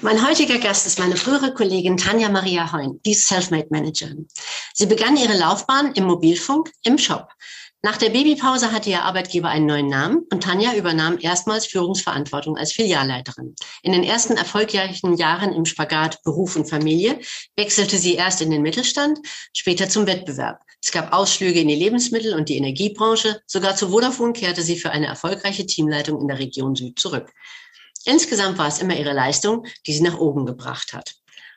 Mein heutiger Gast ist meine frühere Kollegin Tanja Maria Heun, die Selfmade Managerin. Sie begann ihre Laufbahn im Mobilfunk im Shop. Nach der Babypause hatte ihr Arbeitgeber einen neuen Namen und Tanja übernahm erstmals Führungsverantwortung als Filialleiterin. In den ersten erfolgreichen Jahren im Spagat Beruf und Familie wechselte sie erst in den Mittelstand, später zum Wettbewerb. Es gab Ausflüge in die Lebensmittel- und die Energiebranche. Sogar zu Vodafone kehrte sie für eine erfolgreiche Teamleitung in der Region Süd zurück. Insgesamt war es immer ihre Leistung, die sie nach oben gebracht hat.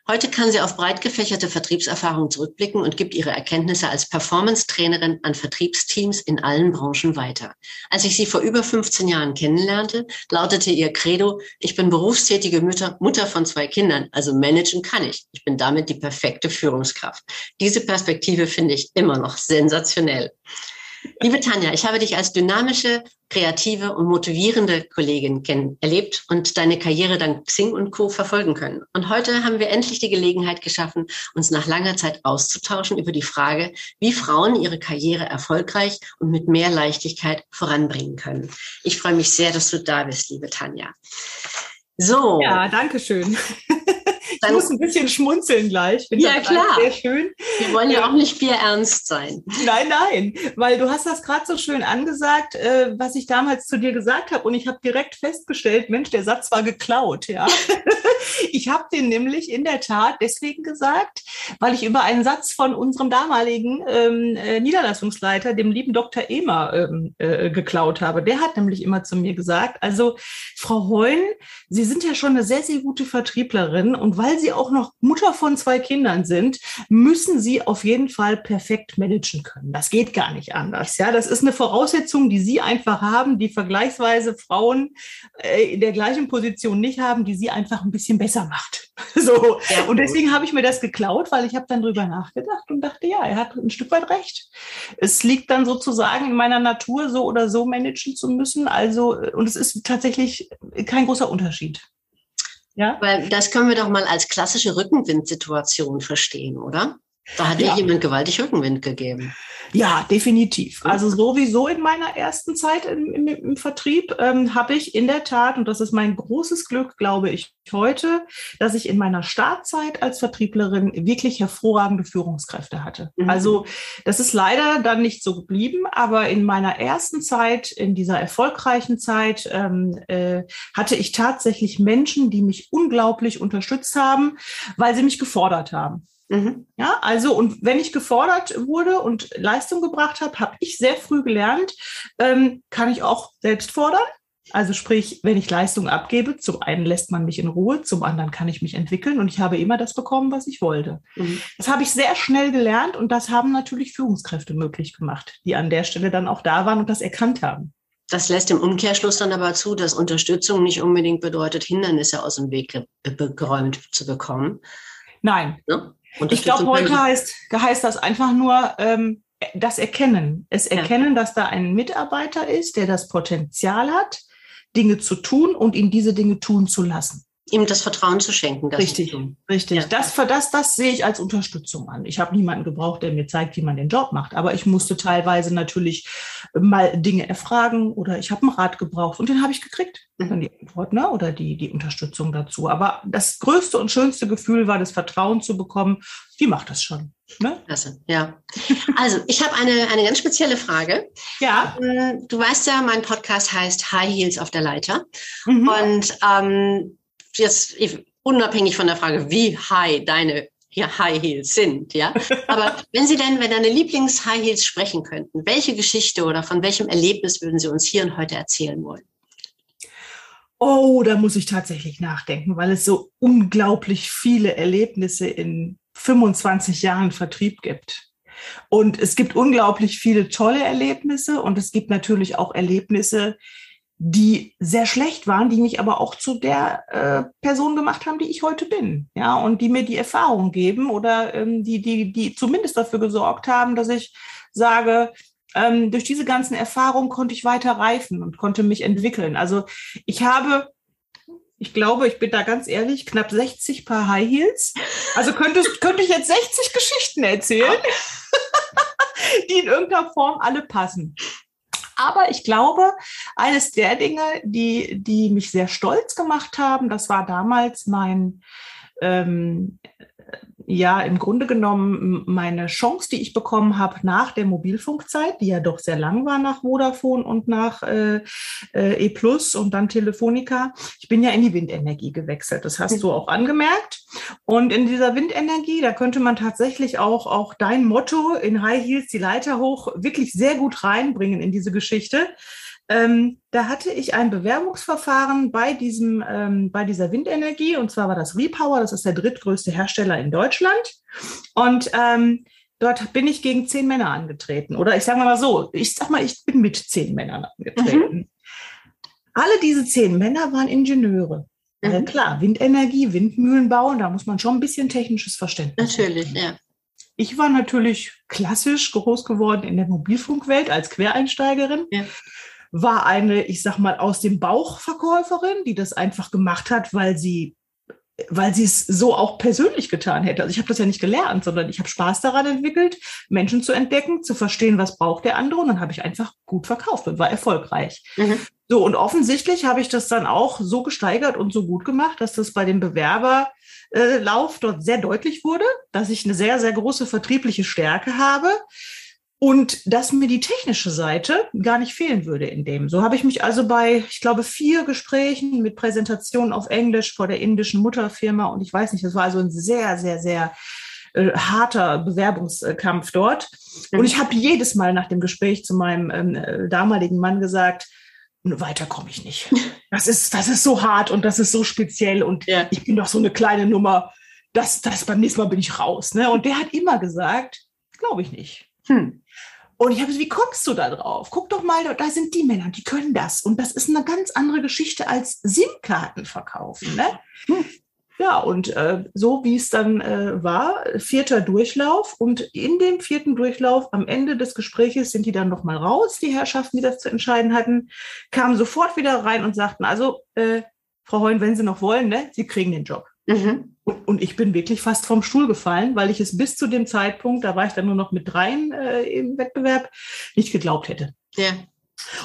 Heute kann sie auf breit gefächerte Vertriebserfahrungen zurückblicken und gibt ihre Erkenntnisse als Performance-Trainerin an Vertriebsteams in allen Branchen weiter. Als ich sie vor über 15 Jahren kennenlernte, lautete ihr Credo, ich bin berufstätige Mutter, Mutter von zwei Kindern, also managen kann ich. Ich bin damit die perfekte Führungskraft. Diese Perspektive finde ich immer noch sensationell. Liebe Tanja, ich habe dich als dynamische, kreative und motivierende Kollegin kennen, erlebt und deine Karriere dank Xing und Co. verfolgen können. Und heute haben wir endlich die Gelegenheit geschaffen, uns nach langer Zeit auszutauschen über die Frage, wie Frauen ihre Karriere erfolgreich und mit mehr Leichtigkeit voranbringen können. Ich freue mich sehr, dass du da bist, liebe Tanja. So. Ja, danke schön. ich muss ein bisschen schmunzeln gleich. Find ja, klar. Sehr schön. Wir wollen ja auch nicht bierernst sein. Nein, nein, weil du hast das gerade so schön angesagt, äh, was ich damals zu dir gesagt habe. Und ich habe direkt festgestellt, Mensch, der Satz war geklaut. Ja, Ich habe den nämlich in der Tat deswegen gesagt, weil ich über einen Satz von unserem damaligen ähm, äh, Niederlassungsleiter, dem lieben Dr. Emer, ähm, äh, geklaut habe. Der hat nämlich immer zu mir gesagt, also Frau Heun, Sie sind ja schon eine sehr, sehr gute Vertrieblerin und weil Sie auch noch Mutter von zwei Kindern sind, müssen Sie auf jeden Fall perfekt managen können. Das geht gar nicht anders. Ja, das ist eine Voraussetzung, die Sie einfach haben, die vergleichsweise Frauen äh, in der gleichen Position nicht haben, die Sie einfach ein bisschen besser macht. So. Ja, und deswegen habe ich mir das geklaut, weil ich habe dann drüber nachgedacht und dachte, ja, er hat ein Stück weit recht. Es liegt dann sozusagen in meiner Natur, so oder so managen zu müssen. Also, und es ist tatsächlich kein großer Unterschied. Ja? Weil das können wir doch mal als klassische Rückenwindsituation verstehen, oder? Da hat ja. jemand gewaltig Rückenwind gegeben. Ja, definitiv. Also sowieso in meiner ersten Zeit im, im, im Vertrieb ähm, habe ich in der Tat, und das ist mein großes Glück, glaube ich, heute, dass ich in meiner Startzeit als Vertrieblerin wirklich hervorragende Führungskräfte hatte. Mhm. Also das ist leider dann nicht so geblieben, aber in meiner ersten Zeit, in dieser erfolgreichen Zeit, ähm, äh, hatte ich tatsächlich Menschen, die mich unglaublich unterstützt haben, weil sie mich gefordert haben. Mhm. Ja, also und wenn ich gefordert wurde und Leistung gebracht habe, habe ich sehr früh gelernt, ähm, kann ich auch selbst fordern. Also sprich, wenn ich Leistung abgebe, zum einen lässt man mich in Ruhe, zum anderen kann ich mich entwickeln und ich habe immer das bekommen, was ich wollte. Mhm. Das habe ich sehr schnell gelernt und das haben natürlich Führungskräfte möglich gemacht, die an der Stelle dann auch da waren und das erkannt haben. Das lässt im Umkehrschluss dann aber zu, dass Unterstützung nicht unbedingt bedeutet, Hindernisse aus dem Weg geräumt zu bekommen. Nein. Ne? Ich glaube, heute heißt, heißt das einfach nur ähm, das Erkennen. Es Erkennen, ja. dass da ein Mitarbeiter ist, der das Potenzial hat, Dinge zu tun und ihn diese Dinge tun zu lassen ihm das Vertrauen zu schenken. richtig, richtig. Ja. Das, das, das sehe ich als Unterstützung an. Ich habe niemanden gebraucht, der mir zeigt, wie man den Job macht. Aber ich musste teilweise natürlich mal Dinge erfragen oder ich habe einen Rat gebraucht und den habe ich gekriegt. Mhm. Dann die Antwort ne? oder die, die Unterstützung dazu. Aber das größte und schönste Gefühl war, das Vertrauen zu bekommen. Die macht das schon. Ne? Klasse, ja. Also, ich habe eine, eine ganz spezielle Frage. Ja. Ähm, du weißt ja, mein Podcast heißt High Heels auf der Leiter. Mhm. Und ähm, jetzt unabhängig von der Frage, wie high deine ja, High Heels sind, ja. Aber wenn Sie denn, wenn deine Lieblings-High Heels sprechen könnten, welche Geschichte oder von welchem Erlebnis würden Sie uns hier und heute erzählen wollen? Oh, da muss ich tatsächlich nachdenken, weil es so unglaublich viele Erlebnisse in 25 Jahren Vertrieb gibt. Und es gibt unglaublich viele tolle Erlebnisse und es gibt natürlich auch Erlebnisse, die sehr schlecht waren, die mich aber auch zu der äh, Person gemacht haben, die ich heute bin. Ja, und die mir die Erfahrung geben oder ähm, die, die, die zumindest dafür gesorgt haben, dass ich sage, ähm, durch diese ganzen Erfahrungen konnte ich weiter reifen und konnte mich entwickeln. Also ich habe ich glaube, ich bin da ganz ehrlich, knapp 60 Paar High Heels. Also könnte, könnte ich jetzt 60 Geschichten erzählen, die in irgendeiner Form alle passen. Aber ich glaube, eines der Dinge, die, die mich sehr stolz gemacht haben, das war damals mein ähm, ja im Grunde genommen meine Chance, die ich bekommen habe nach der Mobilfunkzeit, die ja doch sehr lang war nach Vodafone und nach äh, äh, E Plus und dann Telefonica. Ich bin ja in die Windenergie gewechselt. Das hast du auch angemerkt. Und in dieser Windenergie, da könnte man tatsächlich auch, auch dein Motto in High Heels, die Leiter hoch, wirklich sehr gut reinbringen in diese Geschichte. Ähm, da hatte ich ein Bewerbungsverfahren bei diesem, ähm, bei dieser Windenergie und zwar war das Repower, das ist der drittgrößte Hersteller in Deutschland. Und ähm, dort bin ich gegen zehn Männer angetreten. Oder ich sage mal so, ich sag mal, ich bin mit zehn Männern angetreten. Mhm. Alle diese zehn Männer waren Ingenieure. Mhm. Äh, klar, Windenergie, Windmühlen bauen, da muss man schon ein bisschen technisches Verständnis Natürlich, haben. ja. Ich war natürlich klassisch groß geworden in der Mobilfunkwelt als Quereinsteigerin. Ja war eine, ich sag mal, aus dem Bauch Verkäuferin, die das einfach gemacht hat, weil sie weil sie es so auch persönlich getan hätte. Also ich habe das ja nicht gelernt, sondern ich habe Spaß daran entwickelt, Menschen zu entdecken, zu verstehen, was braucht der andere. Und dann habe ich einfach gut verkauft und war erfolgreich. Mhm. So, und offensichtlich habe ich das dann auch so gesteigert und so gut gemacht, dass das bei dem Bewerberlauf dort sehr deutlich wurde, dass ich eine sehr, sehr große vertriebliche Stärke habe und dass mir die technische Seite gar nicht fehlen würde in dem. So habe ich mich also bei, ich glaube, vier Gesprächen mit Präsentationen auf Englisch vor der indischen Mutterfirma und ich weiß nicht, das war also ein sehr, sehr, sehr äh, harter Bewerbungskampf dort. Mhm. Und ich habe jedes Mal nach dem Gespräch zu meinem ähm, äh, damaligen Mann gesagt, weiter komme ich nicht. Das ist, das ist so hart und das ist so speziell und ja. ich bin doch so eine kleine Nummer. Das, das beim nächsten Mal bin ich raus. Ne? Und der hat immer gesagt, glaube ich nicht. Hm. Und ich habe gesagt, wie kommst du da drauf? Guck doch mal, da sind die Männer, die können das. Und das ist eine ganz andere Geschichte als SIM-Karten verkaufen. Ne? Hm. Ja, und äh, so wie es dann äh, war, vierter Durchlauf. Und in dem vierten Durchlauf, am Ende des Gespräches, sind die dann nochmal raus, die Herrschaften, die das zu entscheiden hatten, kamen sofort wieder rein und sagten, also, äh, Frau Heun, wenn Sie noch wollen, ne, Sie kriegen den Job. Mhm. Und, und, ich bin wirklich fast vom Stuhl gefallen, weil ich es bis zu dem Zeitpunkt, da war ich dann nur noch mit dreien äh, im Wettbewerb, nicht geglaubt hätte. Ja.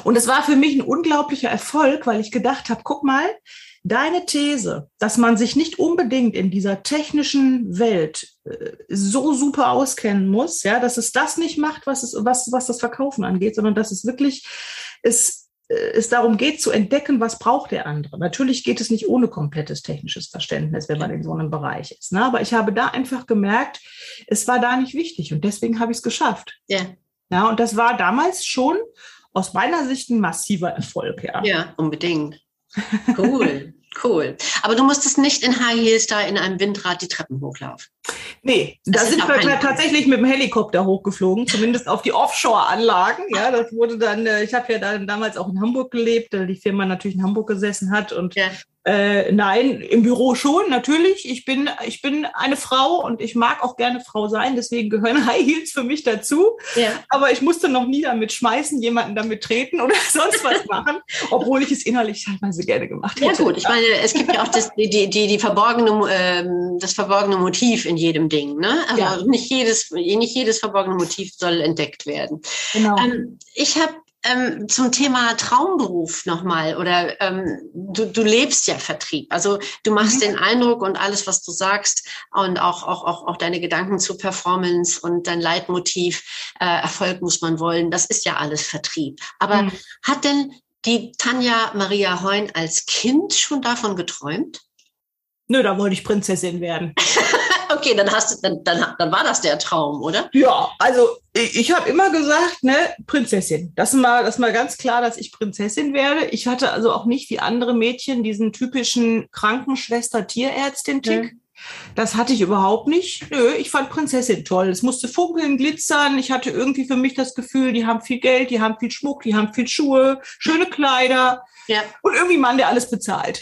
Und es war für mich ein unglaublicher Erfolg, weil ich gedacht habe, guck mal, deine These, dass man sich nicht unbedingt in dieser technischen Welt äh, so super auskennen muss, ja, dass es das nicht macht, was es, was, was das Verkaufen angeht, sondern dass es wirklich es es darum geht zu entdecken, was braucht der andere. Natürlich geht es nicht ohne komplettes technisches Verständnis, wenn man in so einem Bereich ist. Ne? Aber ich habe da einfach gemerkt, es war da nicht wichtig und deswegen habe ich es geschafft. Ja. ja. Und das war damals schon aus meiner Sicht ein massiver Erfolg. Ja, ja unbedingt. Cool. Cool. Aber du musstest nicht in High Heels da in einem Windrad die Treppen hochlaufen. Nee, da sind wir tatsächlich mit dem Helikopter hochgeflogen, zumindest auf die Offshore-Anlagen. Ja, das wurde dann, äh, ich habe ja dann damals auch in Hamburg gelebt, weil die Firma natürlich in Hamburg gesessen hat und ja. Äh, nein, im Büro schon, natürlich. Ich bin, ich bin eine Frau und ich mag auch gerne Frau sein, deswegen gehören High Heels für mich dazu. Ja. Aber ich musste noch nie damit schmeißen, jemanden damit treten oder sonst was machen, obwohl ich es innerlich teilweise gerne gemacht hätte. Ja gut, ich meine, es gibt ja auch das, die, die, die verborgene, ähm, das verborgene Motiv in jedem Ding. Ne? Also ja. nicht, jedes, nicht jedes verborgene Motiv soll entdeckt werden. Genau. Ähm, ich habe ähm, zum Thema Traumberuf nochmal oder ähm, du, du lebst ja Vertrieb. Also du machst mhm. den Eindruck und alles, was du sagst und auch, auch, auch, auch deine Gedanken zu Performance und dein Leitmotiv, äh, Erfolg muss man wollen, das ist ja alles Vertrieb. Aber mhm. hat denn die Tanja Maria Heun als Kind schon davon geträumt? Nö, da wollte ich Prinzessin werden. okay, dann hast du, dann, dann, dann war das der Traum, oder? Ja, also ich, ich habe immer gesagt, ne, Prinzessin. Das ist mal, das ist mal ganz klar, dass ich Prinzessin werde. Ich hatte also auch nicht wie andere Mädchen diesen typischen Krankenschwester-Tierärztin-Tick. Das hatte ich überhaupt nicht. Nö, ich fand Prinzessin toll. Es musste funkeln, glitzern. Ich hatte irgendwie für mich das Gefühl, die haben viel Geld, die haben viel Schmuck, die haben viel Schuhe, schöne Kleider. Ja. Und irgendwie Mann, der alles bezahlt.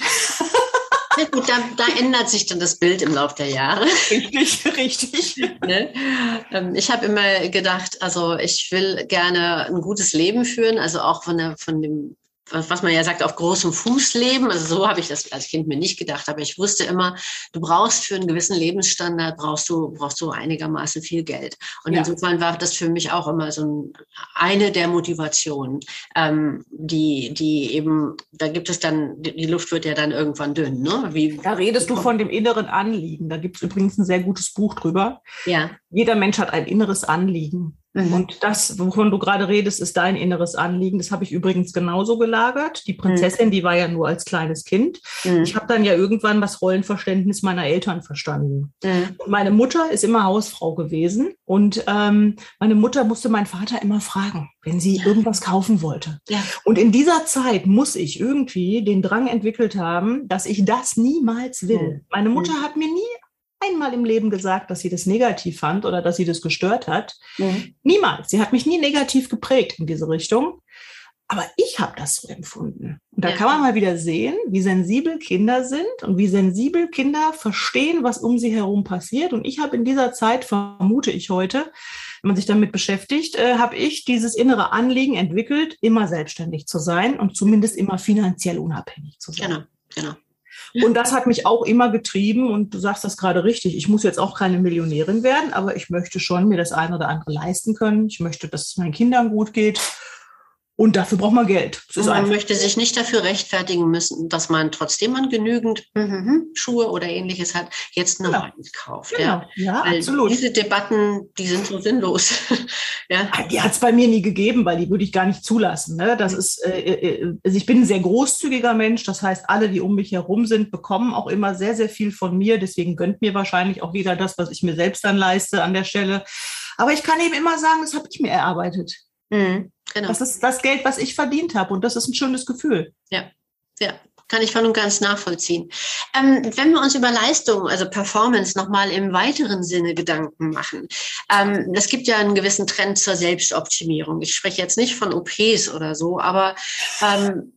Ja, gut, da, da, ändert sich dann das Bild im Laufe der Jahre. Richtig, richtig. Ne? Ähm, ich habe immer gedacht, also ich will gerne ein gutes Leben führen, also auch von, der, von dem was man ja sagt, auf großem Fuß leben. Also so habe ich das als Kind mir nicht gedacht, aber ich wusste immer, du brauchst für einen gewissen Lebensstandard brauchst du brauchst du einigermaßen viel Geld. Und ja. insofern war das für mich auch immer so ein, eine der Motivationen, ähm, die die eben da gibt es dann die Luft wird ja dann irgendwann dünn. Ne? Wie, da redest du von dem inneren Anliegen. Da gibt es übrigens ein sehr gutes Buch drüber. Ja. Jeder Mensch hat ein inneres Anliegen. Mhm. Und das, wovon du gerade redest, ist dein inneres Anliegen. Das habe ich übrigens genauso gelagert. Die Prinzessin, mhm. die war ja nur als kleines Kind. Mhm. Ich habe dann ja irgendwann das Rollenverständnis meiner Eltern verstanden. Mhm. Meine Mutter ist immer Hausfrau gewesen und ähm, meine Mutter musste meinen Vater immer fragen, wenn sie ja. irgendwas kaufen wollte. Ja. Und in dieser Zeit muss ich irgendwie den Drang entwickelt haben, dass ich das niemals will. Mhm. Meine Mutter mhm. hat mir nie einmal im Leben gesagt, dass sie das negativ fand oder dass sie das gestört hat. Mhm. Niemals. Sie hat mich nie negativ geprägt in diese Richtung. Aber ich habe das so empfunden. Und da ja. kann man mal wieder sehen, wie sensibel Kinder sind und wie sensibel Kinder verstehen, was um sie herum passiert. Und ich habe in dieser Zeit, vermute ich heute, wenn man sich damit beschäftigt, äh, habe ich dieses innere Anliegen entwickelt, immer selbstständig zu sein und zumindest immer finanziell unabhängig zu sein. Genau, genau. Und das hat mich auch immer getrieben. Und du sagst das gerade richtig. Ich muss jetzt auch keine Millionärin werden, aber ich möchte schon mir das eine oder andere leisten können. Ich möchte, dass es meinen Kindern gut geht. Und dafür braucht man Geld. man einfach. möchte sich nicht dafür rechtfertigen müssen, dass man trotzdem man genügend mhm, Schuhe oder ähnliches hat, jetzt eine genau. kauft. Genau. Ja, ja absolut. Diese Debatten, die sind so sinnlos. ja. Die hat es bei mir nie gegeben, weil die würde ich gar nicht zulassen. Ne? Das ist, äh, äh, äh, also ich bin ein sehr großzügiger Mensch. Das heißt, alle, die um mich herum sind, bekommen auch immer sehr, sehr viel von mir. Deswegen gönnt mir wahrscheinlich auch jeder das, was ich mir selbst dann leiste an der Stelle. Aber ich kann eben immer sagen, das habe ich mir erarbeitet. Mhm. Genau. Das ist das Geld, was ich verdient habe. Und das ist ein schönes Gefühl. Ja, ja. Kann ich voll und ganz nachvollziehen. Ähm, wenn wir uns über Leistung, also Performance, nochmal im weiteren Sinne Gedanken machen. Ähm, es gibt ja einen gewissen Trend zur Selbstoptimierung. Ich spreche jetzt nicht von OPs oder so, aber ähm,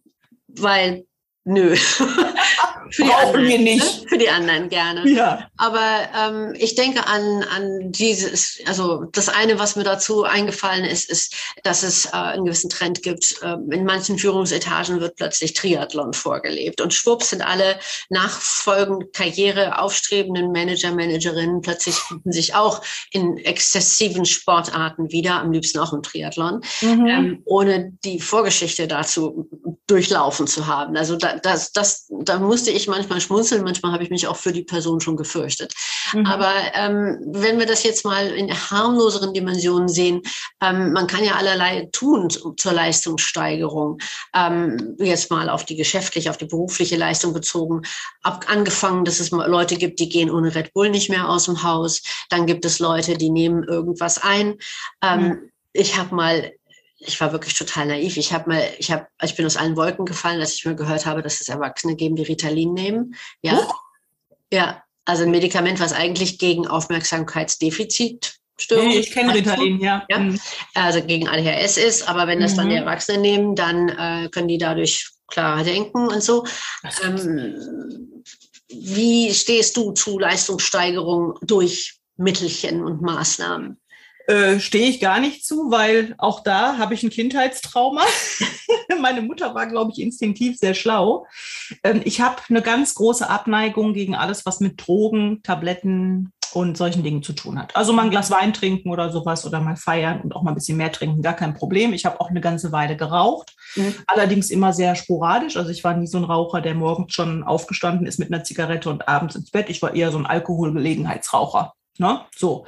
weil Nö. für die Brauchen anderen, wir nicht. Ne? Für die anderen gerne. Ja. Aber ähm, ich denke an, an dieses, also das eine, was mir dazu eingefallen ist, ist, dass es äh, einen gewissen Trend gibt. Ähm, in manchen Führungsetagen wird plötzlich Triathlon vorgelebt. Und schwupps sind alle nachfolgend Karriere aufstrebenden Manager, Managerinnen plötzlich finden sich auch in exzessiven Sportarten wieder, am liebsten auch im Triathlon, mhm. ähm, ohne die Vorgeschichte dazu durchlaufen zu haben. Also da, das, das, da musste ich manchmal schmunzeln, manchmal habe ich mich auch für die Person schon gefürchtet. Mhm. Aber ähm, wenn wir das jetzt mal in harmloseren Dimensionen sehen, ähm, man kann ja allerlei tun zur Leistungssteigerung. Ähm, jetzt mal auf die geschäftliche, auf die berufliche Leistung bezogen. Ab, angefangen, dass es Leute gibt, die gehen ohne Red Bull nicht mehr aus dem Haus. Dann gibt es Leute, die nehmen irgendwas ein. Ähm, mhm. Ich habe mal ich war wirklich total naiv. Ich habe mal, ich habe, ich bin aus allen Wolken gefallen, als ich mal gehört habe, dass es Erwachsene geben, die Ritalin nehmen. Ja, oh. ja, also ein Medikament, was eigentlich gegen Aufmerksamkeitsdefizit Störung. Ich kenne Ritalin, ja. ja. Mhm. Also gegen ADHS ist, aber wenn das mhm. dann die Erwachsenen nehmen, dann äh, können die dadurch klarer denken und so. Ähm, wie stehst du zu Leistungssteigerung durch Mittelchen und Maßnahmen? Äh, stehe ich gar nicht zu, weil auch da habe ich ein Kindheitstrauma. Meine Mutter war, glaube ich, instinktiv sehr schlau. Ähm, ich habe eine ganz große Abneigung gegen alles, was mit Drogen, Tabletten und solchen Dingen zu tun hat. Also mal ein Glas Wein trinken oder sowas oder mal feiern und auch mal ein bisschen mehr trinken, gar kein Problem. Ich habe auch eine ganze Weile geraucht, mhm. allerdings immer sehr sporadisch. Also ich war nie so ein Raucher, der morgens schon aufgestanden ist mit einer Zigarette und abends ins Bett. Ich war eher so ein Alkoholgelegenheitsraucher. Ne? So.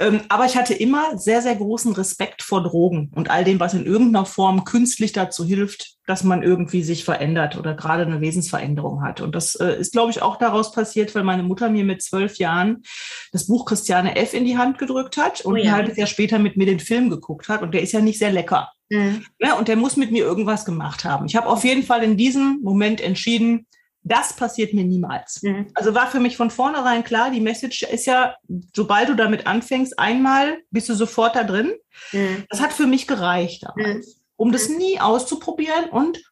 Ähm, aber ich hatte immer sehr, sehr großen Respekt vor Drogen und all dem, was in irgendeiner Form künstlich dazu hilft, dass man irgendwie sich verändert oder gerade eine Wesensveränderung hat. Und das äh, ist, glaube ich, auch daraus passiert, weil meine Mutter mir mit zwölf Jahren das Buch Christiane F. in die Hand gedrückt hat und oh ja. ein halbes Jahr später mit mir den Film geguckt hat. Und der ist ja nicht sehr lecker. Mhm. Ja, und der muss mit mir irgendwas gemacht haben. Ich habe auf jeden Fall in diesem Moment entschieden, das passiert mir niemals. Mhm. Also war für mich von vornherein klar, die Message ist ja, sobald du damit anfängst, einmal bist du sofort da drin. Mhm. Das hat für mich gereicht damals, mhm. um das nie auszuprobieren. Und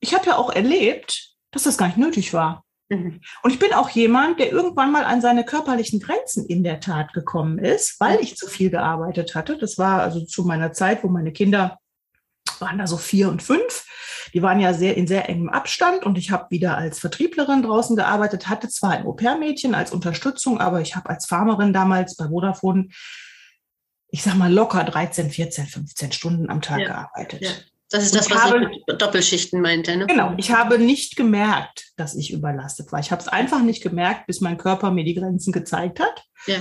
ich habe ja auch erlebt, dass das gar nicht nötig war. Mhm. Und ich bin auch jemand, der irgendwann mal an seine körperlichen Grenzen in der Tat gekommen ist, weil ich zu viel gearbeitet hatte. Das war also zu meiner Zeit, wo meine Kinder waren da so vier und fünf. Die waren ja sehr in sehr engem Abstand und ich habe wieder als Vertrieblerin draußen gearbeitet, hatte zwar ein Au-pair-Mädchen als Unterstützung, aber ich habe als Farmerin damals bei Vodafone, ich sag mal locker 13, 14, 15 Stunden am Tag ja. gearbeitet. Ja. Das ist das, was habe, ich mit Doppelschichten meinte. Ne? Genau, ich habe nicht gemerkt, dass ich überlastet war. Ich habe es einfach nicht gemerkt, bis mein Körper mir die Grenzen gezeigt hat. Ja.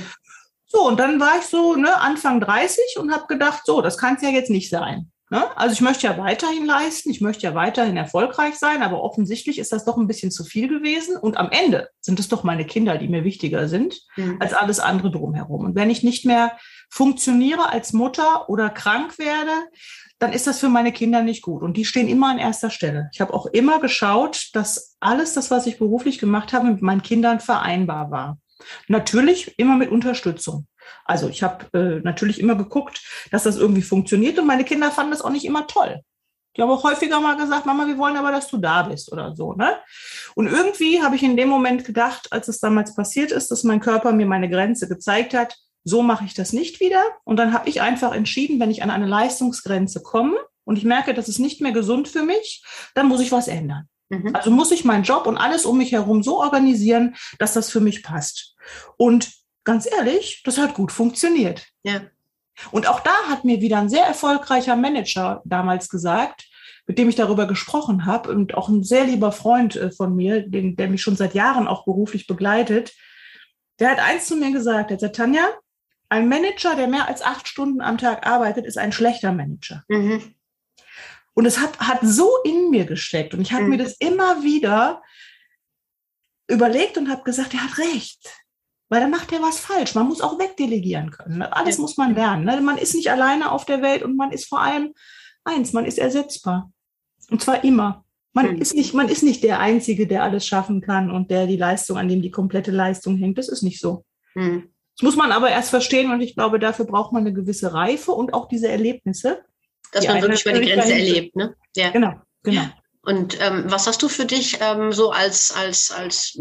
So, und dann war ich so ne, Anfang 30 und habe gedacht, so, das kann es ja jetzt nicht sein. Ne? Also ich möchte ja weiterhin leisten, ich möchte ja weiterhin erfolgreich sein, aber offensichtlich ist das doch ein bisschen zu viel gewesen. Und am Ende sind es doch meine Kinder, die mir wichtiger sind, mhm. als alles andere drumherum. Und wenn ich nicht mehr funktioniere als Mutter oder krank werde, dann ist das für meine Kinder nicht gut. Und die stehen immer an erster Stelle. Ich habe auch immer geschaut, dass alles das, was ich beruflich gemacht habe, mit meinen Kindern vereinbar war. Natürlich immer mit Unterstützung. Also ich habe äh, natürlich immer geguckt, dass das irgendwie funktioniert und meine Kinder fanden das auch nicht immer toll. Die haben auch häufiger mal gesagt, Mama, wir wollen aber, dass du da bist oder so. Ne? Und irgendwie habe ich in dem Moment gedacht, als es damals passiert ist, dass mein Körper mir meine Grenze gezeigt hat, so mache ich das nicht wieder. Und dann habe ich einfach entschieden, wenn ich an eine Leistungsgrenze komme und ich merke, das ist nicht mehr gesund für mich, dann muss ich was ändern. Mhm. Also muss ich meinen Job und alles um mich herum so organisieren, dass das für mich passt. Und ganz ehrlich, das hat gut funktioniert. Ja. Und auch da hat mir wieder ein sehr erfolgreicher Manager damals gesagt, mit dem ich darüber gesprochen habe und auch ein sehr lieber Freund äh, von mir, den, der mich schon seit Jahren auch beruflich begleitet, der hat eins zu mir gesagt, er sagt, Tanja, ein Manager, der mehr als acht Stunden am Tag arbeitet, ist ein schlechter Manager. Mhm. Und es hat, hat so in mir gesteckt. Und ich habe mhm. mir das immer wieder überlegt und habe gesagt, er hat recht. Weil dann macht er was falsch. Man muss auch wegdelegieren können. Alles ja. muss man lernen. Ne? Man ist nicht alleine auf der Welt und man ist vor allem eins, man ist ersetzbar. Und zwar immer. Man, mhm. ist nicht, man ist nicht der Einzige, der alles schaffen kann und der die Leistung, an dem die komplette Leistung hängt. Das ist nicht so. Mhm. Das muss man aber erst verstehen und ich glaube, dafür braucht man eine gewisse Reife und auch diese Erlebnisse. Dass man wirklich mal die Grenze erlebt, ne? Ja. Genau, genau. Und ähm, was hast du für dich ähm, so als, als, als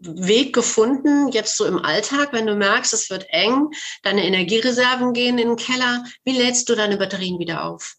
Weg gefunden, jetzt so im Alltag, wenn du merkst, es wird eng, deine Energiereserven gehen in den Keller, wie lädst du deine Batterien wieder auf?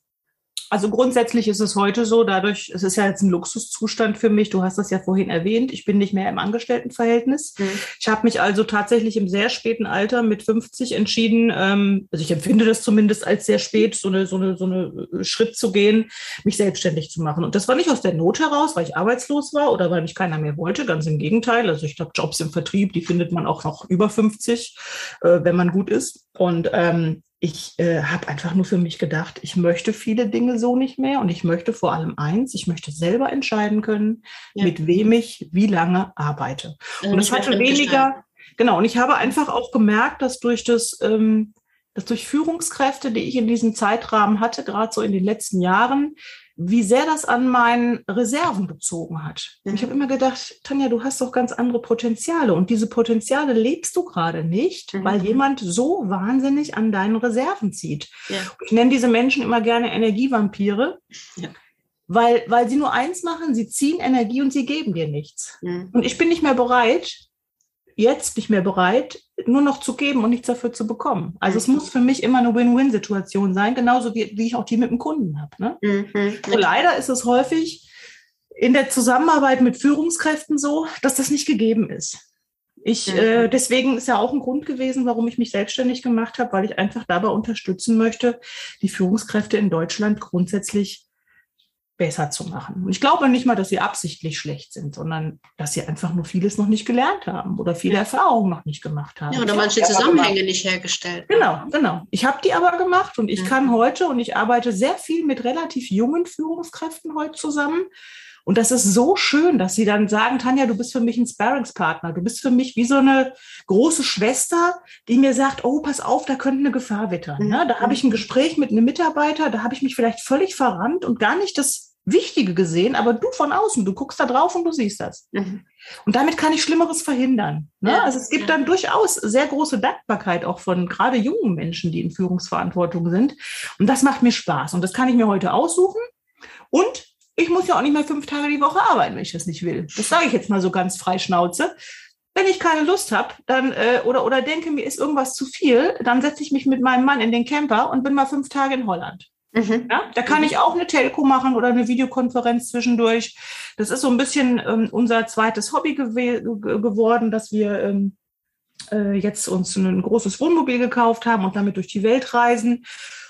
Also grundsätzlich ist es heute so, dadurch, es ist ja jetzt ein Luxuszustand für mich, du hast das ja vorhin erwähnt, ich bin nicht mehr im Angestelltenverhältnis. Mhm. Ich habe mich also tatsächlich im sehr späten Alter mit 50 entschieden, ähm, also ich empfinde das zumindest als sehr spät, so eine, so eine, so eine äh, Schritt zu gehen, mich selbstständig zu machen. Und das war nicht aus der Not heraus, weil ich arbeitslos war oder weil mich keiner mehr wollte, ganz im Gegenteil. Also ich glaube, Jobs im Vertrieb, die findet man auch noch über 50, äh, wenn man gut ist. Und ähm, ich äh, habe einfach nur für mich gedacht, ich möchte viele Dinge so nicht mehr und ich möchte vor allem eins, ich möchte selber entscheiden können, ja. mit wem ich wie lange arbeite. Also und das hatte weniger, genau, und ich habe einfach auch gemerkt, dass durch das, ähm, dass durch Führungskräfte, die ich in diesem Zeitrahmen hatte, gerade so in den letzten Jahren, wie sehr das an meinen Reserven gezogen hat. Ich habe immer gedacht, Tanja, du hast doch ganz andere Potenziale und diese Potenziale lebst du gerade nicht, mhm. weil jemand so wahnsinnig an deinen Reserven zieht. Ja. Ich nenne diese Menschen immer gerne Energievampire. Ja. Weil, weil sie nur eins machen, sie ziehen Energie und sie geben dir nichts. Mhm. Und ich bin nicht mehr bereit, jetzt nicht mehr bereit, nur noch zu geben und nichts dafür zu bekommen. Also es mhm. muss für mich immer eine Win-Win-Situation sein, genauso wie, wie ich auch die mit dem Kunden habe. Ne? Mhm. Und leider ist es häufig in der Zusammenarbeit mit Führungskräften so, dass das nicht gegeben ist. Ich, mhm. äh, deswegen ist ja auch ein Grund gewesen, warum ich mich selbstständig gemacht habe, weil ich einfach dabei unterstützen möchte, die Führungskräfte in Deutschland grundsätzlich besser zu machen. Und ich glaube nicht mal, dass sie absichtlich schlecht sind, sondern dass sie einfach nur vieles noch nicht gelernt haben oder viele ja. Erfahrungen noch nicht gemacht haben. Ja, oder manche Zusammenhänge nicht hergestellt. Genau, genau. Ich habe die aber gemacht und ich ja. kann heute und ich arbeite sehr viel mit relativ jungen Führungskräften heute zusammen. Und das ist so schön, dass sie dann sagen, Tanja, du bist für mich ein Sparringspartner. Du bist für mich wie so eine große Schwester, die mir sagt, oh, pass auf, da könnte eine Gefahr wittern. Mhm. Da habe ich ein Gespräch mit einem Mitarbeiter, da habe ich mich vielleicht völlig verrannt und gar nicht das Wichtige gesehen, aber du von außen, du guckst da drauf und du siehst das. Mhm. Und damit kann ich Schlimmeres verhindern. Ne? Ja, also es gibt ja. dann durchaus sehr große Dankbarkeit auch von gerade jungen Menschen, die in Führungsverantwortung sind. Und das macht mir Spaß. Und das kann ich mir heute aussuchen. Und ich muss ja auch nicht mehr fünf Tage die Woche arbeiten, wenn ich das nicht will. Das sage ich jetzt mal so ganz frei Schnauze. Wenn ich keine Lust habe, dann äh, oder oder denke, mir ist irgendwas zu viel, dann setze ich mich mit meinem Mann in den Camper und bin mal fünf Tage in Holland. Mhm. Ja, da kann ich auch eine Telco machen oder eine Videokonferenz zwischendurch. Das ist so ein bisschen ähm, unser zweites Hobby geworden, dass wir ähm, äh, jetzt uns ein großes Wohnmobil gekauft haben und damit durch die Welt reisen.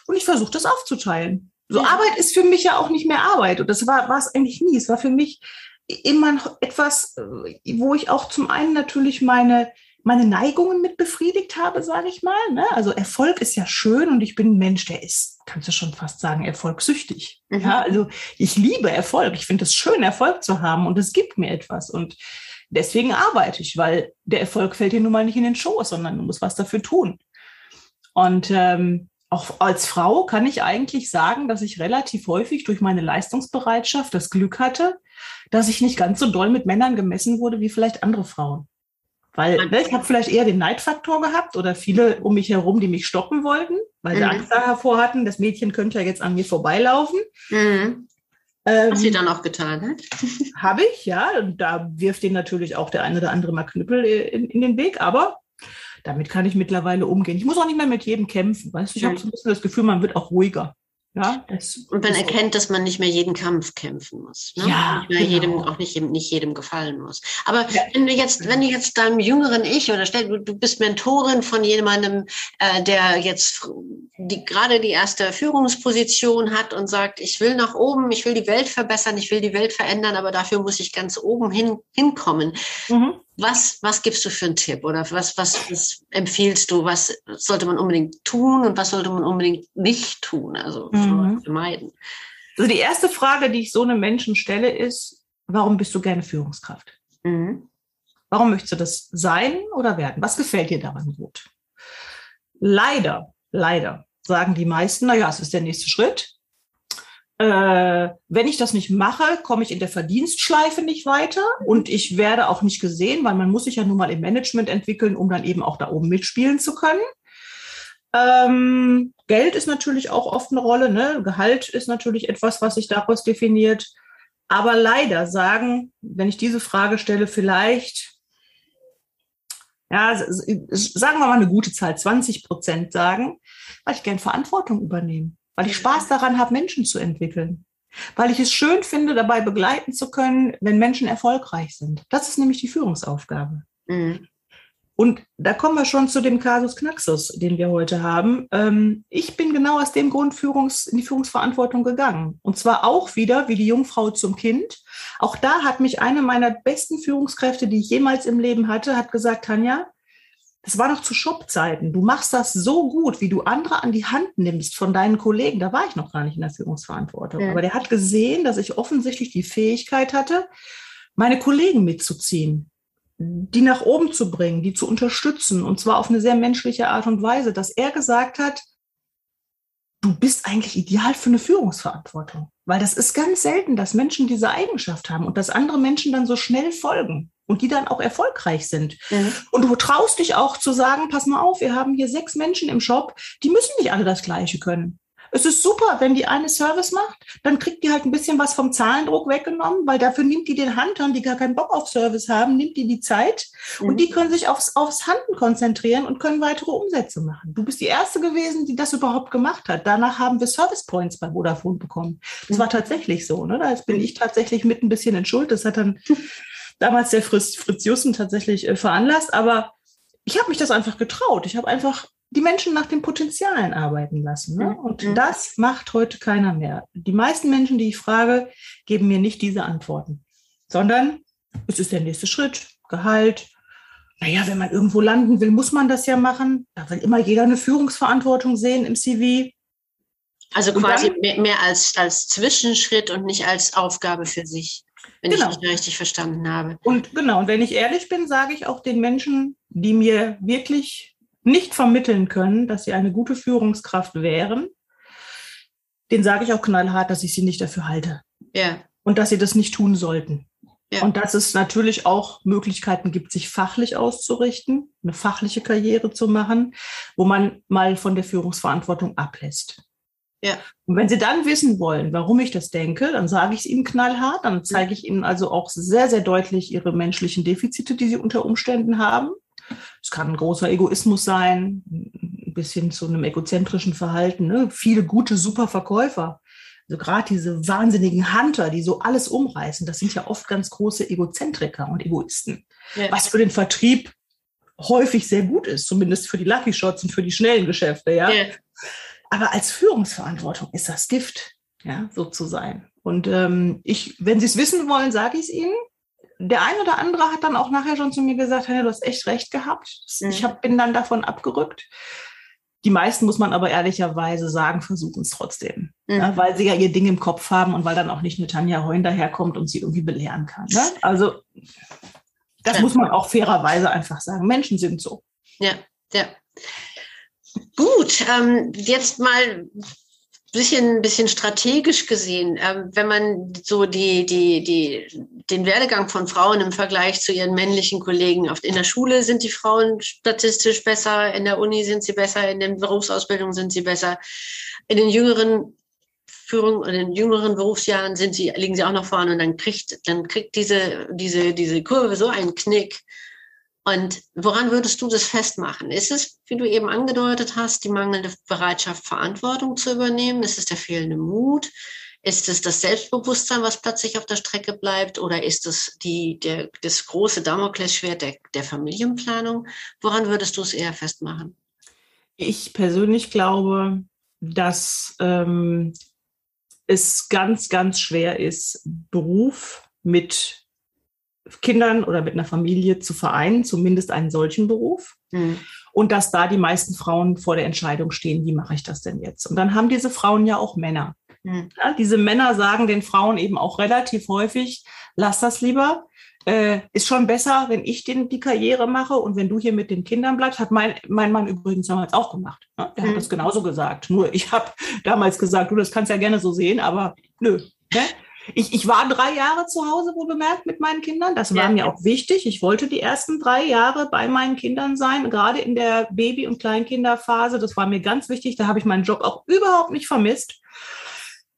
Und ich versuche das aufzuteilen. So ja. Arbeit ist für mich ja auch nicht mehr Arbeit. Und das war es eigentlich nie. Es war für mich immer etwas, äh, wo ich auch zum einen natürlich meine meine Neigungen mit befriedigt habe, sage ich mal. Ne? Also Erfolg ist ja schön und ich bin ein Mensch, der ist, kannst du schon fast sagen, erfolgssüchtig. Mhm. Ja, also ich liebe Erfolg. Ich finde es schön, Erfolg zu haben und es gibt mir etwas. Und deswegen arbeite ich, weil der Erfolg fällt dir nun mal nicht in den Schoß, sondern du musst was dafür tun. Und ähm, auch als Frau kann ich eigentlich sagen, dass ich relativ häufig durch meine Leistungsbereitschaft das Glück hatte, dass ich nicht ganz so doll mit Männern gemessen wurde wie vielleicht andere Frauen. Weil ne, ich habe vielleicht eher den Neidfaktor gehabt oder viele um mich herum, die mich stoppen wollten, weil mhm. sie Angst davor hatten, das Mädchen könnte ja jetzt an mir vorbeilaufen. Mhm. Ähm, Was sie dann auch getan hat. Habe ich, ja. Und da wirft ihnen natürlich auch der eine oder andere mal Knüppel in, in den Weg, aber damit kann ich mittlerweile umgehen. Ich muss auch nicht mehr mit jedem kämpfen. Weißt du, ich habe so ein bisschen das Gefühl, man wird auch ruhiger. Ja, das, und man erkennt, dass man nicht mehr jeden Kampf kämpfen muss. Ne? Ja, nicht genau. jedem, auch nicht, nicht jedem gefallen muss. Aber ja. wenn du jetzt, wenn du jetzt deinem jüngeren Ich oder stell, du, du bist Mentorin von jemandem, äh, der jetzt die, gerade die erste Führungsposition hat und sagt, ich will nach oben, ich will die Welt verbessern, ich will die Welt verändern, aber dafür muss ich ganz oben hin, hinkommen. Mhm. Was, was gibst du für einen Tipp oder was, was, was empfiehlst du? Was sollte man unbedingt tun und was sollte man unbedingt nicht tun? Also mhm. vermeiden. Also die erste Frage, die ich so einem Menschen stelle, ist, warum bist du gerne Führungskraft? Mhm. Warum möchtest du das sein oder werden? Was gefällt dir daran gut? Leider, leider sagen die meisten, naja, es ist der nächste Schritt äh, wenn ich das nicht mache, komme ich in der Verdienstschleife nicht weiter und ich werde auch nicht gesehen, weil man muss sich ja nun mal im Management entwickeln, um dann eben auch da oben mitspielen zu können. Ähm, Geld ist natürlich auch oft eine Rolle, ne? Gehalt ist natürlich etwas, was sich daraus definiert. Aber leider sagen, wenn ich diese Frage stelle, vielleicht, ja, sagen wir mal eine gute Zahl, 20 Prozent sagen, weil ich gern Verantwortung übernehme weil ich Spaß daran habe, Menschen zu entwickeln. Weil ich es schön finde, dabei begleiten zu können, wenn Menschen erfolgreich sind. Das ist nämlich die Führungsaufgabe. Mhm. Und da kommen wir schon zu dem Kasus Knaxus, den wir heute haben. Ähm, ich bin genau aus dem Grund Führungs, in die Führungsverantwortung gegangen. Und zwar auch wieder wie die Jungfrau zum Kind. Auch da hat mich eine meiner besten Führungskräfte, die ich jemals im Leben hatte, hat gesagt, Tanja, das war noch zu Shop-Zeiten. Du machst das so gut, wie du andere an die Hand nimmst von deinen Kollegen. Da war ich noch gar nicht in der Führungsverantwortung. Ja. Aber der hat gesehen, dass ich offensichtlich die Fähigkeit hatte, meine Kollegen mitzuziehen, die nach oben zu bringen, die zu unterstützen. Und zwar auf eine sehr menschliche Art und Weise, dass er gesagt hat, du bist eigentlich ideal für eine Führungsverantwortung. Weil das ist ganz selten, dass Menschen diese Eigenschaft haben und dass andere Menschen dann so schnell folgen und die dann auch erfolgreich sind. Mhm. Und du traust dich auch zu sagen, pass mal auf, wir haben hier sechs Menschen im Shop, die müssen nicht alle das Gleiche können. Es ist super, wenn die eine Service macht, dann kriegt die halt ein bisschen was vom Zahlendruck weggenommen, weil dafür nimmt die den Huntern, die gar keinen Bock auf Service haben, nimmt die die Zeit mhm. und die können sich aufs, aufs Handen konzentrieren und können weitere Umsätze machen. Du bist die Erste gewesen, die das überhaupt gemacht hat. Danach haben wir Service Points bei Vodafone bekommen. Das mhm. war tatsächlich so. Ne? Da bin ich tatsächlich mit ein bisschen in Schuld. Das hat dann damals der Fritz, Fritz Jussen tatsächlich äh, veranlasst. Aber ich habe mich das einfach getraut. Ich habe einfach die Menschen nach den Potenzialen arbeiten lassen. Ne? Und mhm. das macht heute keiner mehr. Die meisten Menschen, die ich frage, geben mir nicht diese Antworten, sondern es ist der nächste Schritt, Gehalt. Naja, wenn man irgendwo landen will, muss man das ja machen. Da will immer jeder eine Führungsverantwortung sehen im CV. Also quasi dann, mehr, mehr als, als Zwischenschritt und nicht als Aufgabe für sich wenn genau. ich mich richtig verstanden habe. Und genau, und wenn ich ehrlich bin, sage ich auch den Menschen, die mir wirklich nicht vermitteln können, dass sie eine gute Führungskraft wären, den sage ich auch knallhart, dass ich sie nicht dafür halte. Ja. Und dass sie das nicht tun sollten. Ja. Und dass es natürlich auch Möglichkeiten gibt, sich fachlich auszurichten, eine fachliche Karriere zu machen, wo man mal von der Führungsverantwortung ablässt. Ja. Und wenn Sie dann wissen wollen, warum ich das denke, dann sage ich es Ihnen knallhart, dann zeige ich Ihnen also auch sehr, sehr deutlich Ihre menschlichen Defizite, die Sie unter Umständen haben. Es kann ein großer Egoismus sein, ein bisschen zu einem egozentrischen Verhalten. Ne? Viele gute, super Verkäufer also gerade diese wahnsinnigen Hunter, die so alles umreißen, das sind ja oft ganz große Egozentriker und Egoisten. Ja. Was für den Vertrieb häufig sehr gut ist, zumindest für die Lucky Shots und für die schnellen Geschäfte, ja. Ja. Aber als Führungsverantwortung ist das Gift, ja, so zu sein. Und ähm, ich, wenn Sie es wissen wollen, sage ich es Ihnen. Der ein oder andere hat dann auch nachher schon zu mir gesagt, hey, du hast echt recht gehabt. Mhm. Ich hab, bin dann davon abgerückt. Die meisten, muss man aber ehrlicherweise sagen, versuchen es trotzdem. Mhm. Ja, weil sie ja ihr Ding im Kopf haben und weil dann auch nicht eine Tanja Heun daherkommt und sie irgendwie belehren kann. Ne? Also das Ja. muss man auch fairerweise einfach sagen. Menschen sind so. Ja, ja. Gut, ähm, jetzt mal bisschen, bisschen strategisch gesehen, ähm, wenn man so die, die, die, den Werdegang von Frauen im Vergleich zu ihren männlichen Kollegen auf, in der Schule sind die Frauen statistisch besser, in der Uni sind sie besser, in den Berufsausbildungen sind sie besser, in den jüngeren Führung in den jüngeren Berufsjahren sind sie, liegen sie auch noch vorne und dann kriegt, dann kriegt diese, diese, diese Kurve so einen Knick. Und woran würdest du das festmachen? Ist es, wie du eben angedeutet hast, die mangelnde Bereitschaft, Verantwortung zu übernehmen? Ist es der fehlende Mut? Ist es das Selbstbewusstsein, was plötzlich auf der Strecke bleibt? Oder ist es die, der, das große Damoklesschwert der, der Familienplanung? Woran würdest du es eher festmachen? Ich persönlich glaube, dass ähm, es ganz, ganz schwer ist, Beruf mit Kindern oder mit einer Familie zu vereinen, zumindest einen solchen Beruf. Hm. Und dass da die meisten Frauen vor der Entscheidung stehen, wie mache ich das denn jetzt? Und dann haben diese Frauen ja auch Männer. Hm. Ja, diese Männer sagen den Frauen eben auch relativ häufig, lass das lieber. Äh, ist schon besser, wenn ich den, die Karriere mache und wenn du hier mit den Kindern bleibst, hat mein, mein Mann übrigens damals auch gemacht. Ne? Der Mhm. hat das genauso gesagt. Nur ich habe damals gesagt, du, das kannst ja gerne so sehen, aber nö. Ne? Ich, ich war drei Jahre zu Hause, wohl bemerkt, mit meinen Kindern. Das war Ja. mir auch wichtig. Ich wollte die ersten drei Jahre bei meinen Kindern sein, gerade in der Baby- und Kleinkinderphase. Das war mir ganz wichtig. Da habe ich meinen Job auch überhaupt nicht vermisst.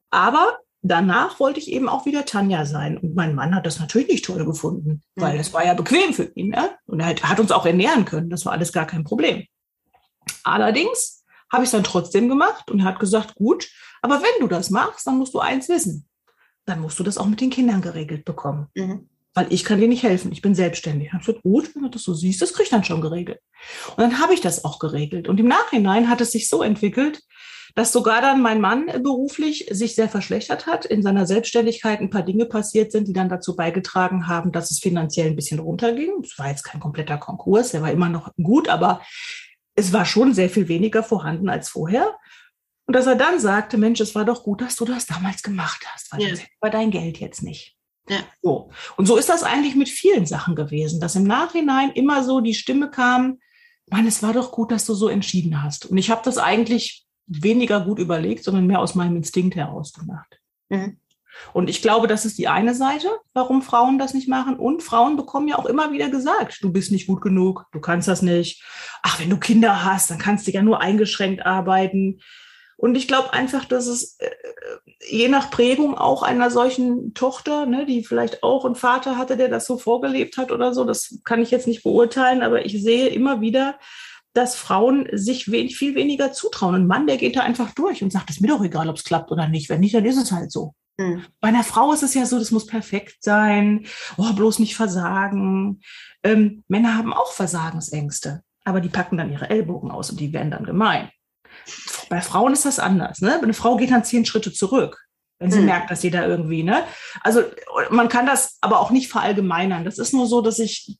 Aber danach wollte ich eben auch wieder Tanja sein. Und mein Mann hat das natürlich nicht toll gefunden, weil Mhm. es war ja bequem für ihn. Ne? Und er hat, hat uns auch ernähren können. Das war alles gar kein Problem. Allerdings habe ich es dann trotzdem gemacht und er hat gesagt, gut, aber wenn du das machst, dann musst du eins wissen. Dann musst du das auch mit den Kindern geregelt bekommen. Mhm. Weil ich kann dir nicht helfen. Ich bin selbstständig. Habe gesagt, gut, wenn du das so siehst, das krieg ich dann schon geregelt. Und dann habe ich das auch geregelt. Und im Nachhinein hat es sich so entwickelt, dass sogar dann mein Mann äh, beruflich sich sehr verschlechtert hat, in seiner Selbstständigkeit ein paar Dinge passiert sind, die dann dazu beigetragen haben, dass es finanziell ein bisschen runterging. Es war jetzt kein kompletter Konkurs, der war immer noch gut, aber es war schon sehr viel weniger vorhanden als vorher. Und dass er dann sagte, Mensch, es war doch gut, dass du das damals gemacht hast, weil Ja. sonst hätten wir dein Geld jetzt nicht. Ja. So. Und so ist das eigentlich mit vielen Sachen gewesen, dass im Nachhinein immer so die Stimme kam, Mann, es war doch gut, dass du so entschieden hast. Und ich habe das eigentlich weniger gut überlegt, sondern mehr aus meinem Instinkt heraus gemacht. Mhm. Und ich glaube, das ist die eine Seite, warum Frauen das nicht machen. Und Frauen bekommen ja auch immer wieder gesagt, du bist nicht gut genug, du kannst das nicht. Ach, wenn du Kinder hast, dann kannst du ja nur eingeschränkt arbeiten. Und ich glaube einfach, dass es äh, je nach Prägung auch einer solchen Tochter, ne, die vielleicht auch einen Vater hatte, der das so vorgelebt hat oder so, das kann ich jetzt nicht beurteilen, aber ich sehe immer wieder, dass Frauen sich wenig, viel weniger zutrauen. Ein Mann, der geht da einfach durch und sagt, es ist mir doch egal, ob es klappt oder nicht. Wenn nicht, dann ist es halt so. Mhm. Bei einer Frau ist es ja so, das muss perfekt sein, oh, bloß nicht versagen. Ähm, Männer haben auch Versagensängste, aber die packen dann ihre Ellbogen aus und die werden dann gemein. Bei Frauen ist das anders. Ne? Eine Frau geht dann zehn Schritte zurück, wenn sie Hm. merkt, dass sie da irgendwie, ne? Also man kann das aber auch nicht verallgemeinern. Das ist nur so, dass ich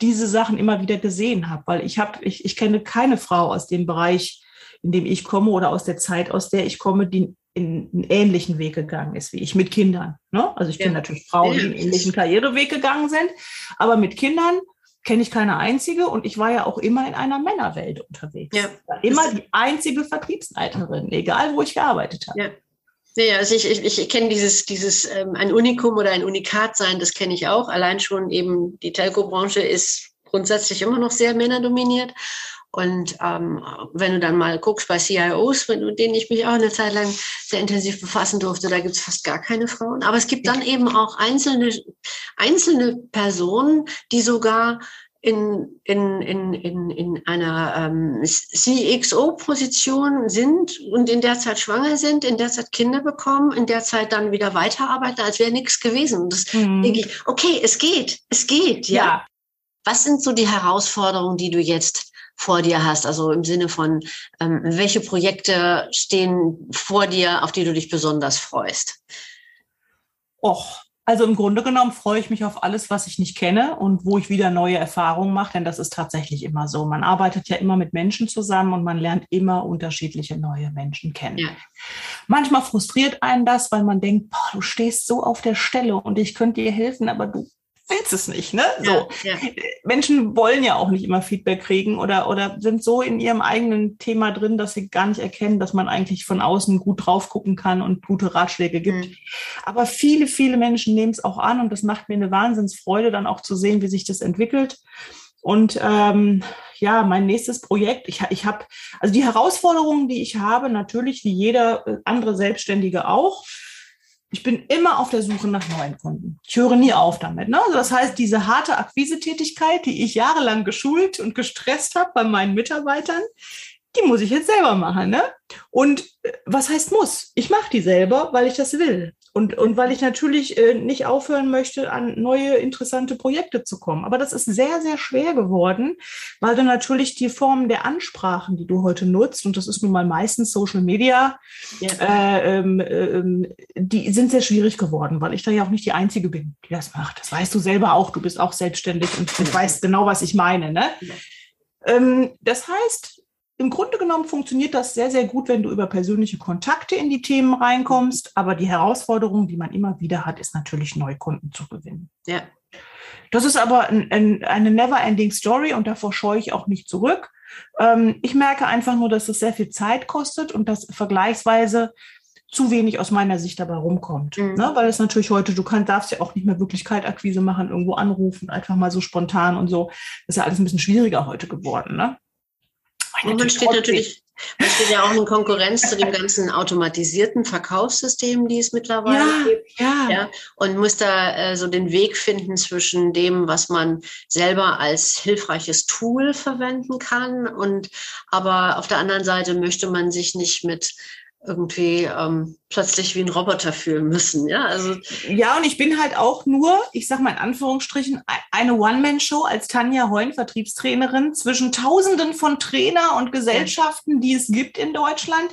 diese Sachen immer wieder gesehen habe, weil ich habe, ich, ich kenne keine Frau aus dem Bereich, in dem ich komme oder aus der Zeit, aus der ich komme, die in einen ähnlichen Weg gegangen ist wie ich mit Kindern. Ne? Also ich Ja. kenne natürlich Frauen, die einen ähnlichen Karriereweg gegangen sind, aber mit Kindern kenne ich keine einzige und ich war ja auch immer in einer Männerwelt unterwegs. Ja. Immer die einzige Vertriebsleiterin, egal wo ich gearbeitet habe. Ja. Ja, also ich, ich, ich kenne dieses, dieses ähm, ein Unikum oder ein Unikat sein, das kenne ich auch. Allein schon eben die Telco-Branche ist grundsätzlich immer noch sehr männerdominiert. Und ähm, wenn du dann mal guckst bei CIOs, mit denen ich mich auch eine Zeit lang sehr intensiv befassen durfte, da gibt es fast gar keine Frauen. Aber es gibt dann eben auch einzelne, einzelne Personen, die sogar in, in, in, in, in einer ähm, CXO-Position sind und in der Zeit schwanger sind, in der Zeit Kinder bekommen, in der Zeit dann wieder weiterarbeiten, als wäre nichts gewesen. Und das mhm. denke ich, okay, es geht, es geht, ja. ja. Was sind so die Herausforderungen, die du jetzt vor dir hast? Also im Sinne von, ähm, welche Projekte stehen vor dir, auf die du dich besonders freust? Och, also im Grunde genommen freue ich mich auf alles, was ich nicht kenne und wo ich wieder neue Erfahrungen mache, denn das ist tatsächlich immer so. Man arbeitet ja immer mit Menschen zusammen und man lernt immer unterschiedliche neue Menschen kennen. Ja. Manchmal frustriert einen das, weil man denkt, boah, du stehst so auf der Stelle und ich könnte dir helfen, aber du willst es nicht, ne? So. Ja, ja. Menschen wollen ja auch nicht immer Feedback kriegen oder, oder sind so in ihrem eigenen Thema drin, dass sie gar nicht erkennen, dass man eigentlich von außen gut drauf gucken kann und gute Ratschläge gibt. Mhm. Aber viele, viele Menschen nehmen es auch an und das macht mir eine Wahnsinnsfreude, dann auch zu sehen, wie sich das entwickelt. Und ähm, ja, mein nächstes Projekt, ich, ich habe, also die Herausforderungen, die ich habe, natürlich wie jeder äh, andere Selbstständige auch, ich bin immer auf der Suche nach neuen Kunden. Ich höre nie auf damit. Ne? Also das heißt, diese harte Akquisetätigkeit, die ich jahrelang geschult und gestresst habe bei meinen Mitarbeitern, die muss ich jetzt selber machen. Ne? Und äh, was heißt muss? Ich mache die selber, weil ich das will. Und, und weil ich natürlich äh, nicht aufhören möchte, an neue interessante Projekte zu kommen. Aber das ist sehr, sehr schwer geworden, weil du natürlich die Formen der Ansprachen, die du heute nutzt, und das ist nun mal meistens Social Media, ja. äh, ähm, äh, die sind sehr schwierig geworden, weil ich da ja auch nicht die Einzige bin, die das macht. Das weißt du selber auch. Du bist auch selbstständig und, und weißt genau, was ich meine. Ne? Ja. Ähm, das heißt, im Grunde genommen funktioniert das sehr, sehr gut, wenn du über persönliche Kontakte in die Themen reinkommst. Aber die Herausforderung, die man immer wieder hat, ist natürlich Neukunden zu gewinnen. Ja. Das ist aber ein, ein, eine never-ending Story und davor scheue ich auch nicht zurück. Ähm, ich merke einfach nur, dass es sehr viel Zeit kostet und dass vergleichsweise zu wenig aus meiner Sicht dabei rumkommt. Mhm. Ne? Weil es natürlich heute, du kannst, darfst ja auch nicht mehr wirklich Kaltakquise machen, irgendwo anrufen, einfach mal so spontan und so. Das ist ja alles ein bisschen schwieriger heute geworden. Ne? Und man steht natürlich, man steht ja auch in Konkurrenz zu dem ganzen automatisierten Verkaufssystem, die es mittlerweile ja, gibt. Ja. ja. Und muss da äh, so den Weg finden zwischen dem, was man selber als hilfreiches Tool verwenden kann. Und aber auf der anderen Seite möchte man sich nicht mit irgendwie ähm, plötzlich wie ein Roboter fühlen müssen. Ja, also ja, und ich bin halt auch nur, ich sag mal in Anführungsstrichen, eine One-Man-Show als Tanja Heun, Vertriebstrainerin, zwischen Tausenden von Trainer und Gesellschaften, die es gibt in Deutschland.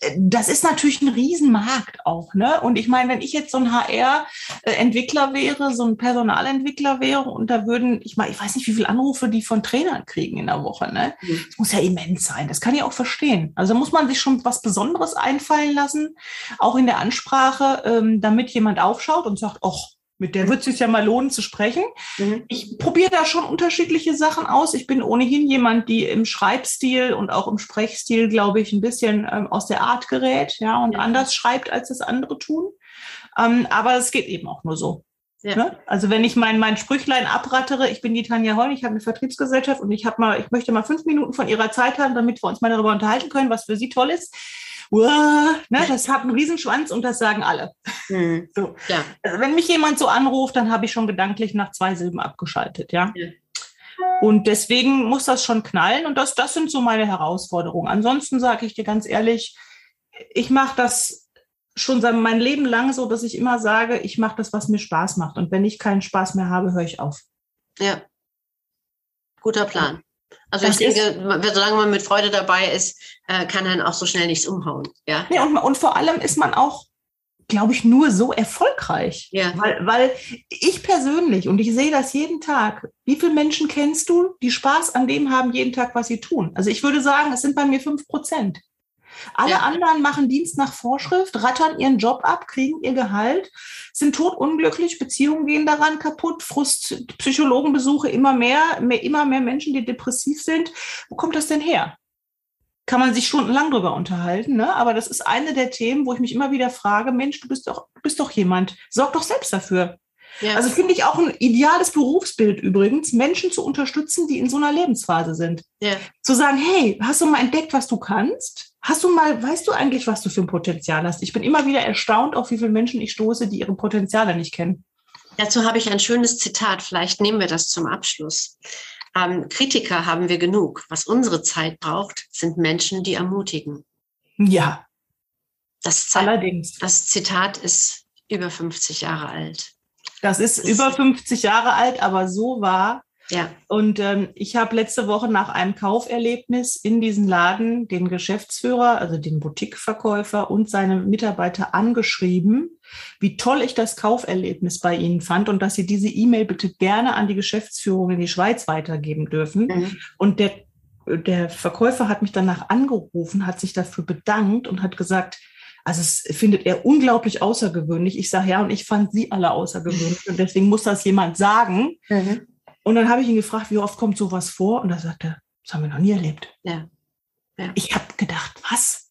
Äh, das ist natürlich ein Riesenmarkt auch. Ne? Und ich meine, wenn ich jetzt so ein HR-Entwickler wäre, so ein Personalentwickler wäre und da würden, ich meine, ich weiß nicht, wie viele Anrufe die von Trainern kriegen in der Woche. Ne? Mhm. Das muss ja immens sein. Das kann ich auch verstehen. Also muss man sich schon was Besonderes einfallen lassen auch in der Ansprache, ähm, damit jemand aufschaut und sagt, ach, mit der wird es sich ja mal lohnen zu sprechen. Mhm. Ich probiere da schon unterschiedliche Sachen aus. Ich bin ohnehin jemand, die im Schreibstil und auch im Sprechstil, glaube ich, ein bisschen ähm, aus der Art gerät, ja, und ja. anders schreibt, als es andere tun. Ähm, aber es geht eben auch nur so. Ja. Ne? Also wenn ich mein, mein Sprüchlein abrattere, ich bin die Tanja Heun, ich habe eine Vertriebsgesellschaft und ich habe mal, ich möchte mal fünf Minuten von Ihrer Zeit haben, damit wir uns mal darüber unterhalten können, was für Sie toll ist ne, das hat einen Riesenschwanz und das sagen alle. Mhm. So. Ja. Also wenn mich jemand so anruft, dann habe ich schon gedanklich nach zwei Silben abgeschaltet, ja. ja. Und deswegen muss das schon knallen und das, das sind so meine Herausforderungen. Ansonsten sage ich dir ganz ehrlich, ich mache das schon mein Leben lang so, dass ich immer sage, ich mache das, was mir Spaß macht. Und wenn ich keinen Spaß mehr habe, höre ich auf. Ja. Guter Plan. Also das ich denke, solange man mit Freude dabei ist, äh, kann dann auch so schnell nichts umhauen. Ja, ja und, und vor allem ist man auch, glaube ich, nur so erfolgreich. Ja. Weil, weil ich persönlich, und ich sehe das jeden Tag, wie viele Menschen kennst du, die Spaß an dem haben, jeden Tag, was sie tun? Also ich würde sagen, es sind bei mir fünf Prozent. Alle ja. anderen machen Dienst nach Vorschrift, rattern ihren Job ab, kriegen ihr Gehalt, sind totunglücklich, Beziehungen gehen daran kaputt, Frust, Psychologenbesuche immer mehr, mehr, immer mehr Menschen, die depressiv sind. Wo kommt das denn her? kann man sich stundenlang drüber unterhalten, ne? aber das ist eine der Themen, wo ich mich immer wieder frage, Mensch, du bist doch, du bist doch jemand, sorg doch selbst dafür. Ja. Also finde ich auch ein ideales Berufsbild übrigens, Menschen zu unterstützen, die in so einer Lebensphase sind. Ja. Zu sagen, hey, hast du mal entdeckt, was du kannst? Hast du mal, weißt du eigentlich, was du für ein Potenzial hast? Ich bin immer wieder erstaunt, auf wie viele Menschen ich stoße, die ihre Potenziale nicht kennen. Dazu habe ich ein schönes Zitat. Vielleicht nehmen wir das zum Abschluss. Ähm, Kritiker haben wir genug. Was unsere Zeit braucht, sind Menschen, die ermutigen. Ja. Das Allerdings. Das Zitat ist über 50 Jahre alt. Das ist das über 50 Jahre alt, aber so war. Ja. Und ähm, ich habe letzte Woche nach einem Kauferlebnis in diesen Laden den Geschäftsführer, also den Boutiqueverkäufer und seine Mitarbeiter angeschrieben, wie toll ich das Kauferlebnis bei ihnen fand und dass sie diese E-Mail bitte gerne an die Geschäftsführung in die Schweiz weitergeben dürfen. Mhm. Und der, der Verkäufer hat mich danach angerufen, hat sich dafür bedankt und hat gesagt, also es findet er unglaublich außergewöhnlich. Ich sage ja, und ich fand sie alle außergewöhnlich. Und deswegen muss das jemand sagen. Mhm. Und dann habe ich ihn gefragt, wie oft kommt sowas vor? Und er sagte, das haben wir noch nie erlebt. Ja. ja. Ich habe gedacht, was?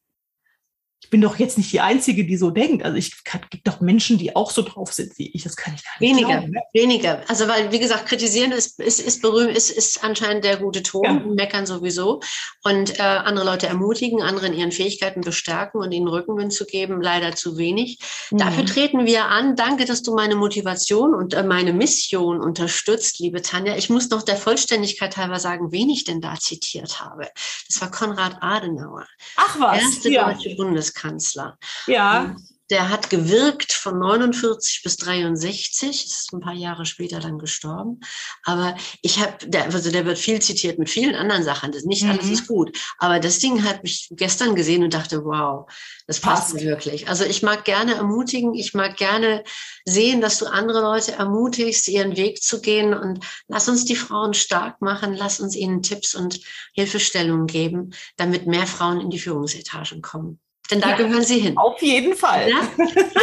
Ich bin doch jetzt nicht die Einzige, die so denkt. Also ich gibt doch Menschen, die auch so drauf sind wie ich. Das kann ich gar nicht Weniger, glauben. Ne? weniger. Also weil, wie gesagt, kritisieren ist, ist, ist berühmt, ist, ist anscheinend der gute Ton, ja. meckern sowieso. Und äh, andere Leute ermutigen, andere in ihren Fähigkeiten bestärken und ihnen Rückenwind zu geben, leider zu wenig. Mhm. Dafür treten wir an. Danke, dass du meine Motivation und äh, meine Mission unterstützt, liebe Tanja. Ich muss noch der Vollständigkeit halber sagen, wen ich denn da zitiert habe. Das war Konrad Adenauer. Ach was, erste ja. deutsche Bundeskanzler. Bundeskanzler. Ja. Der hat gewirkt von 49 bis 63, ist ein paar Jahre später dann gestorben. Aber ich habe, also der wird viel zitiert mit vielen anderen Sachen. Das, nicht mhm. alles ist gut. Aber das Ding hat mich gestern gesehen und dachte, wow, das passt, passt wirklich. Also ich mag gerne ermutigen, ich mag gerne sehen, dass du andere Leute ermutigst, ihren Weg zu gehen und lass uns die Frauen stark machen, lass uns ihnen Tipps und Hilfestellungen geben, damit mehr Frauen in die Führungsetagen kommen. Denn da ja, gehören sie hin. Auf jeden Fall. Ja?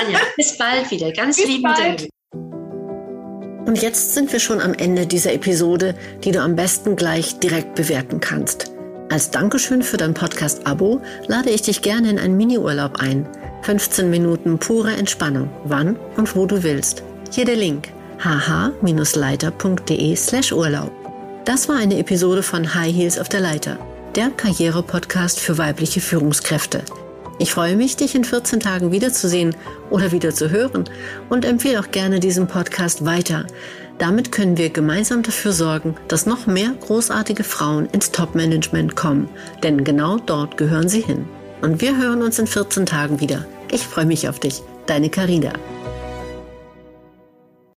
Anja, bis bald wieder. Ganz bis lieben Dank. Und jetzt sind wir schon am Ende dieser Episode, die du am besten gleich direkt bewerten kannst. Als Dankeschön für dein Podcast-Abo lade ich dich gerne in einen Miniurlaub ein. 15 Minuten pure Entspannung, wann und wo du willst. Hier der Link hh-leiter.de slash Urlaub. Das war eine Episode von High Heels auf der Leiter, der Karriere-Podcast für weibliche Führungskräfte. Ich freue mich, dich in 14 Tagen wiederzusehen oder wieder zu hören und empfehle auch gerne diesen Podcast weiter. Damit können wir gemeinsam dafür sorgen, dass noch mehr großartige Frauen ins Top-Management kommen, denn genau dort gehören sie hin. Und wir hören uns in 14 Tagen wieder. Ich freue mich auf dich, deine Carina.